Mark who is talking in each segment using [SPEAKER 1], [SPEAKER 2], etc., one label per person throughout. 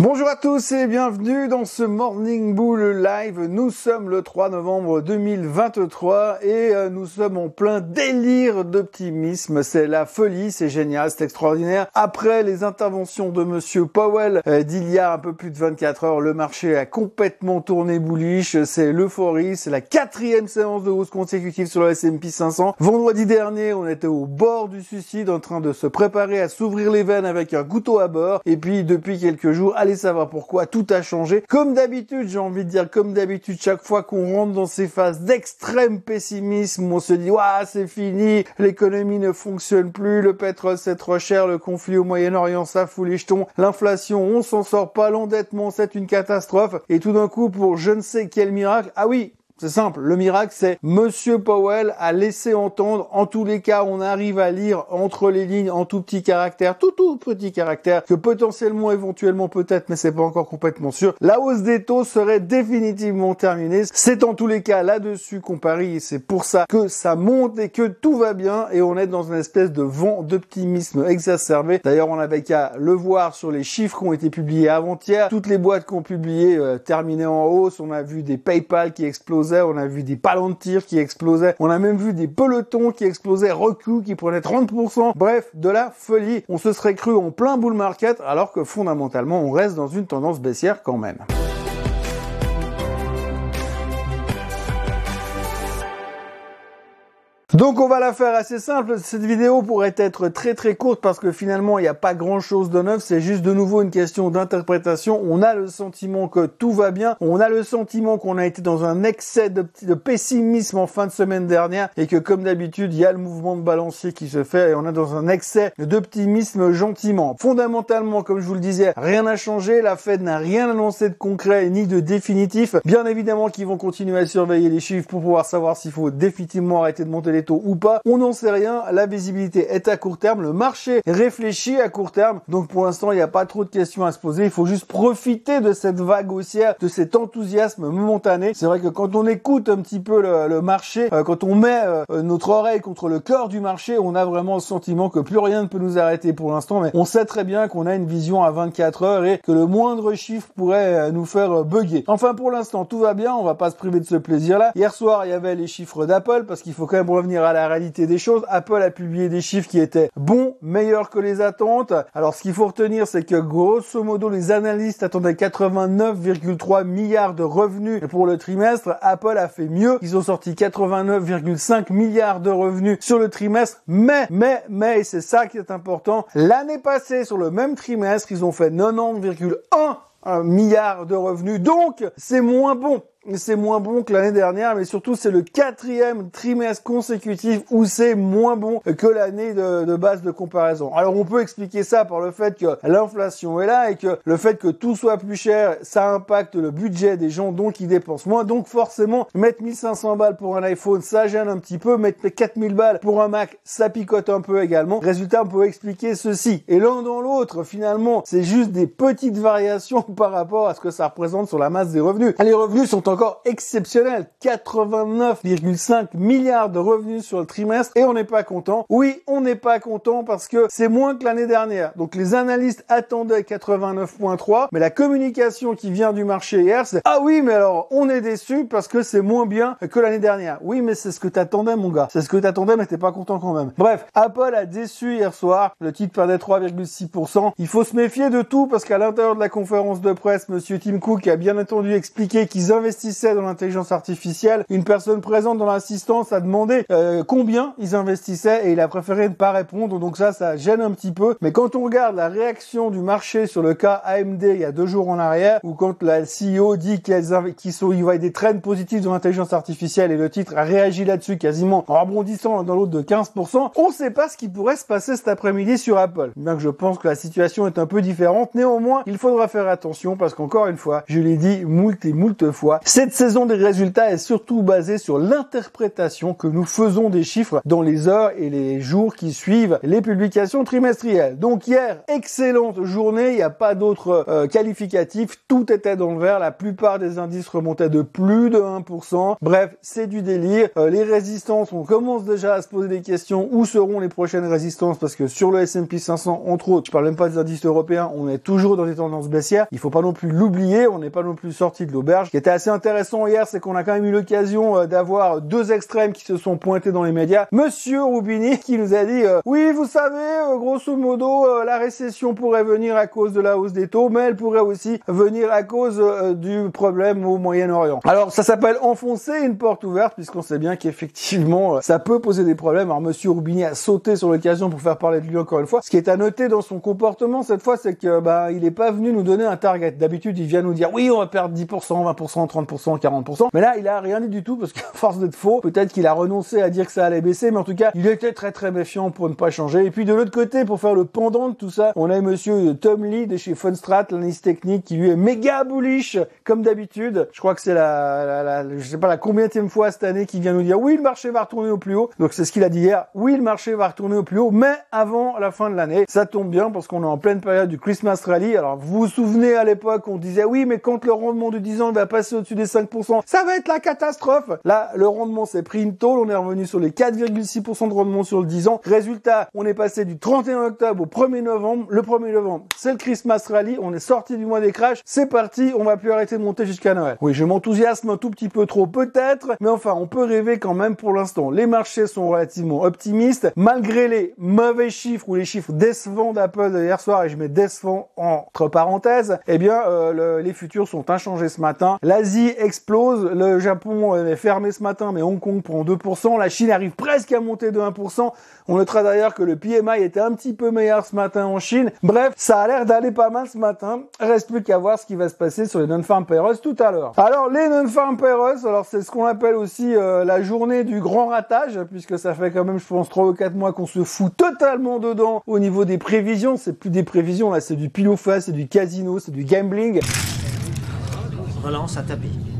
[SPEAKER 1] Bonjour à tous et bienvenue dans ce Morning Bull Live. Nous sommes le 3 novembre 2023 et euh, nous sommes en plein délire d'optimisme. C'est la folie, c'est génial, c'est extraordinaire. Après les interventions de monsieur Powell euh, d'il y a un peu plus de 24 heures, le marché a complètement tourné bullish. C'est l'euphorie, c'est la quatrième séance de hausse consécutive sur le S&P 500. Vendredi dernier, on était au bord du suicide en train de se préparer à s'ouvrir les veines avec un couteau à bord. Et puis depuis quelques jours, allez savoir pourquoi, tout a changé. Comme d'habitude, j'ai envie de dire, comme d'habitude, chaque fois qu'on rentre dans ces phases d'extrême pessimisme, on se dit, waouh, c'est fini, l'économie ne fonctionne plus, le pétrole c'est trop cher, le conflit au Moyen-Orient ça fout les jetons, l'inflation on s'en sort pas, l'endettement c'est une catastrophe, et tout d'un coup pour je ne sais quel miracle, ah oui, c'est simple. Le miracle, c'est Monsieur Powell a laissé entendre, en tous les cas, on arrive à lire entre les lignes, en tout petit caractère, tout tout petit caractère, que potentiellement, éventuellement, peut-être, mais c'est pas encore complètement sûr, la hausse des taux serait définitivement terminée. C'est en tous les cas là-dessus qu'on parie, et c'est pour ça que ça monte et que tout va bien, et on est dans une espèce de vent d'optimisme exacerbé. D'ailleurs, on avait qu'à le voir sur les chiffres qui ont été publiés avant-hier. Toutes les boîtes qui ont publié euh, en hausse. On a vu des PayPal qui explosent on a vu des palantirs qui explosaient, on a même vu des pelotons qui explosaient, recul qui prenaient 30%, bref, de la folie. On se serait cru en plein bull market alors que fondamentalement on reste dans une tendance baissière quand même. Donc on va la faire assez simple. Cette vidéo pourrait être très très courte parce que finalement il n'y a pas grand chose de neuf. C'est juste de nouveau une question d'interprétation. On a le sentiment que tout va bien. On a le sentiment qu'on a été dans un excès de, pessimisme en fin de semaine dernière et que comme d'habitude il y a le mouvement de balancier qui se fait et on est dans un excès d'optimisme gentiment. Fondamentalement, comme je vous le disais, rien n'a changé. La Fed n'a rien annoncé de concret ni de définitif. Bien évidemment qu'ils vont continuer à surveiller les chiffres pour pouvoir savoir s'il faut définitivement arrêter de monter les ou pas, on n'en sait rien. La visibilité est à court terme, le marché réfléchit à court terme. Donc pour l'instant, il n'y a pas trop de questions à se poser. Il faut juste profiter de cette vague haussière, de cet enthousiasme momentané. C'est vrai que quand on écoute un petit peu le, marché, euh, quand on met euh, notre oreille contre le cœur du marché, on a vraiment le sentiment que plus rien ne peut nous arrêter pour l'instant. Mais on sait très bien qu'on a une vision à 24 heures et que le moindre chiffre pourrait euh, nous faire bugger. Enfin pour l'instant, tout va bien. On va pas se priver de ce plaisir-là. Hier soir, il y avait les chiffres d'Apple parce qu'il faut quand même revenir à la réalité des choses, Apple a publié des chiffres qui étaient bons, meilleurs que les attentes. Alors ce qu'il faut retenir, c'est que grosso modo, les analystes attendaient 89,3 milliards de revenus pour le trimestre. Apple a fait mieux. Ils ont sorti 89,5 milliards de revenus sur le trimestre. Mais, mais, mais, c'est ça qui est important. L'année passée, sur le même trimestre, ils ont fait 90,1 milliards de revenus. Donc, c'est moins bon c'est moins bon que l'année dernière, mais surtout c'est le quatrième trimestre consécutif où c'est moins bon que l'année de, base de comparaison. Alors on peut expliquer ça par le fait que l'inflation est là et que le fait que tout soit plus cher, ça impacte le budget des gens, donc ils dépensent moins. Donc forcément, mettre 1500 balles pour un iPhone, ça gêne un petit peu. Mettre 4000 balles pour un Mac, ça picote un peu également. Résultat, on peut expliquer ceci. Et l'un dans l'autre, finalement, c'est juste des petites variations par rapport à ce que ça représente sur la masse des revenus. Les revenus sont encore exceptionnel. 89,5 milliards de revenus sur le trimestre et on n'est pas content. Oui, on n'est pas content parce que c'est moins que l'année dernière. Donc les analystes attendaient 89,3 mais la communication qui vient du marché hier c'est ah oui mais alors on est déçu parce que c'est moins bien que l'année dernière. Oui mais c'est ce que t'attendais mon gars. C'est ce que t'attendais mais t'es pas content quand même. Bref, Apple a déçu hier soir. Le titre perdait 3,6%. Il faut se méfier de tout parce qu'à l'intérieur de la conférence de presse, monsieur Tim Cook a bien entendu expliqué qu'ils investissent dans l'intelligence artificielle, une personne présente dans l'assistance a demandé euh, combien ils investissaient et il a préféré ne pas répondre. Donc ça, ça gêne un petit peu. Mais quand on regarde la réaction du marché sur le cas AMD il y a deux jours en arrière, ou quand la CEO dit qu'ils sont, il va y des trends positifs dans l'intelligence artificielle et le titre a réagi là-dessus quasiment en rebondissant dans l'autre de 15%, on ne sait pas ce qui pourrait se passer cet après-midi sur Apple. Bien que je pense que la situation est un peu différente, néanmoins, il faudra faire attention parce qu'encore une fois, je l'ai dit moult et moult fois, Cette saison des résultats est surtout basée sur l'interprétation que nous faisons des chiffres dans les heures et les jours qui suivent les publications trimestrielles. Donc hier, excellente journée, il n'y a pas d'autres euh, tout était dans le vert, la plupart des indices remontaient de plus de 1%. Bref, c'est du délire. Euh, les résistances, on commence déjà à se poser des questions, où seront les prochaines résistances? Parce que sur le S&P 500, entre autres, je parle même pas des indices européens, on est toujours dans des tendances baissières. Il faut pas non plus l'oublier, on n'est pas non plus sorti de l'auberge. Qui était assez intéressant hier, c'est qu'on a quand même eu l'occasion euh, d'avoir deux extrêmes qui se sont pointés dans les médias. Monsieur Roubini qui nous a dit euh, oui, vous savez, euh, grosso modo, la récession pourrait venir à cause de la hausse des taux, mais elle pourrait aussi venir à cause du problème au Moyen-Orient. Alors ça s'appelle enfoncer une porte ouverte puisqu'on sait bien qu'effectivement ça peut poser des problèmes. Alors Monsieur Roubini a sauté sur l'occasion pour faire parler de lui encore une fois. Ce qui est à noter dans son comportement cette fois, c'est que bah il est pas venu nous donner un target. D'habitude, il vient nous dire oui, on va perdre 10%, 20%, 30%. 40%. Mais là, il a rien dit du tout parce qu'à force d'être faux, peut-être qu'il a renoncé à dire que ça allait baisser, mais en tout cas, il était très très méfiant pour ne pas changer. Et puis de l'autre côté, pour faire le pendant de tout ça, on a monsieur Tom Lee de chez Funstrat, l'analyste technique, qui lui est méga bullish comme d'habitude. Je crois que c'est la, la, je sais pas la combienième fois cette année qu'il vient nous dire oui, le marché va retourner au plus haut. Donc c'est ce qu'il a dit hier. Oui, le marché va retourner au plus haut, mais avant la fin de l'année. Ça tombe bien parce qu'on est en pleine période du Christmas Rally. Alors vous vous souvenez à l'époque, on disait oui, mais quand le rendement de 10 ans va passer au-dessus des 5%, ça va être la catastrophe. Là, le rendement s'est pris une tôle, on est revenu sur les 4,6% de rendement sur le 10 ans. Résultat, on est passé du 31 octobre au 1er novembre. Le 1er novembre, c'est le Christmas Rally, on est sorti du mois des crashs, c'est parti, on va plus arrêter de monter jusqu'à Noël. Oui, je m'enthousiasme un tout petit peu trop peut-être, mais enfin, on peut rêver quand même pour l'instant. Les marchés sont relativement optimistes, malgré les mauvais chiffres ou les chiffres décevants d'Apple hier soir, et je mets décevant entre parenthèses, eh bien, euh, les futurs sont inchangés ce matin. L'Asie explose. Le Japon est fermé ce matin, mais Hong Kong prend 2%. La Chine arrive presque à monter de 1%. On notera d'ailleurs que le PMI était un petit peu meilleur ce matin en Chine. Bref, ça a l'air d'aller pas mal ce matin. Reste plus qu'à voir ce qui va se passer sur les non-farm payrolls tout à l'heure. Alors, les non-farm payrolls, alors c'est ce qu'on appelle aussi euh, la journée du grand ratage, puisque ça fait quand même, je pense, 3 ou 4 mois qu'on se fout totalement dedans au niveau des prévisions. C'est plus des prévisions, là, c'est du pile face, c'est du casino, c'est du gambling.
[SPEAKER 2] Relance à tapis.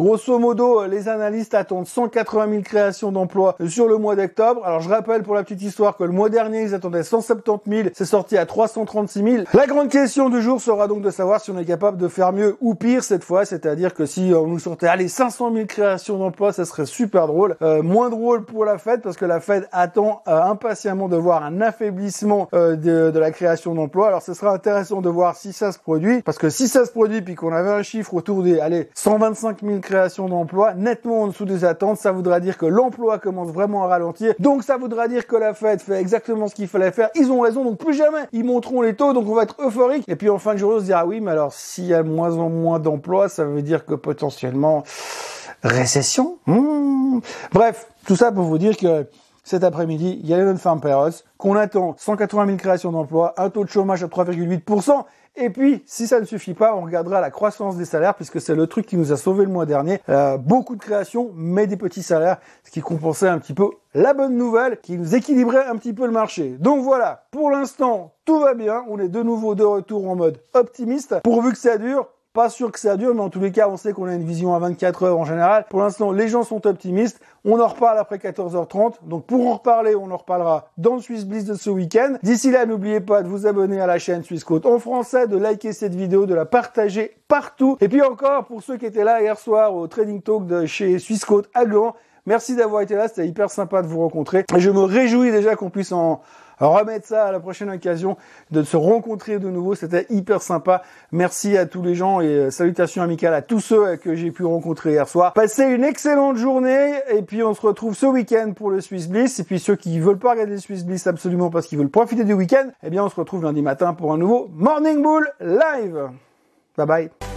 [SPEAKER 1] Grosso modo, les analystes attendent 180 000 créations d'emplois sur le mois d'octobre. Alors je rappelle pour la petite histoire que le mois dernier, ils attendaient 170 000, c'est sorti à 336 000. La grande question du jour sera donc de savoir si on est capable de faire mieux ou pire cette fois, c'est-à-dire que si on nous sortait, allez, 500 000 créations d'emplois, ça serait super drôle. Euh, moins drôle pour la Fed parce que la Fed attend euh, impatiemment de voir un affaiblissement euh, de, de, la création d'emplois. Alors ce sera intéressant de voir si ça se produit, parce que si ça se produit puis qu'on avait un chiffre autour des, allez, 125 000 création d'emplois nettement en dessous des attentes. Ça voudra dire que l'emploi commence vraiment à ralentir. Donc ça voudra dire que la Fed fait exactement ce qu'il fallait faire. Ils ont raison, donc plus jamais ils monteront les taux, donc on va être euphorique. Et puis en fin de journée, on se dira ah oui, mais alors s'il y a moins en moins d'emplois, ça veut dire que potentiellement récession. Hmm. Bref, tout ça pour vous dire que cet après-midi, il y a les non-farm payrolls, qu'on attend 180 000 créations d'emplois, un taux de chômage à 3,8%, et puis, si ça ne suffit pas, on regardera la croissance des salaires, puisque c'est le truc qui nous a sauvé le mois dernier. Euh, beaucoup de créations, mais des petits salaires, ce qui compensait un petit peu la bonne nouvelle, qui nous équilibrait un petit peu le marché. Donc voilà, pour l'instant, tout va bien. On est de nouveau de retour en mode optimiste. Pourvu que ça dure, pas sûr que ça dure, mais en tous les cas, on sait qu'on a une vision à 24 heures en général. Pour l'instant, les gens sont optimistes. On en reparle après 14h30. Donc pour en reparler, on en reparlera dans le Swiss Bliss de ce week-end. D'ici là, n'oubliez pas de vous abonner à la chaîne Swiss en français, de liker cette vidéo, de la partager partout. Et puis encore, pour ceux qui étaient là hier soir au Trading Talk de chez Swiss à Gand, merci d'avoir été là. C'était hyper sympa de vous rencontrer. Et je me réjouis déjà qu'on puisse en remettre ça à la prochaine occasion de se rencontrer de nouveau. C'était hyper sympa. Merci à tous les gens et euh, salutations amicales à tous ceux que j'ai pu rencontrer hier soir. Passez une excellente journée et puis on se retrouve ce week-end pour le Swiss Bliss. Et puis ceux qui veulent pas regarder le Swiss Bliss absolument parce qu'ils veulent profiter du week-end, eh bien on se retrouve lundi matin pour un nouveau Morning Bull Live. Bye bye.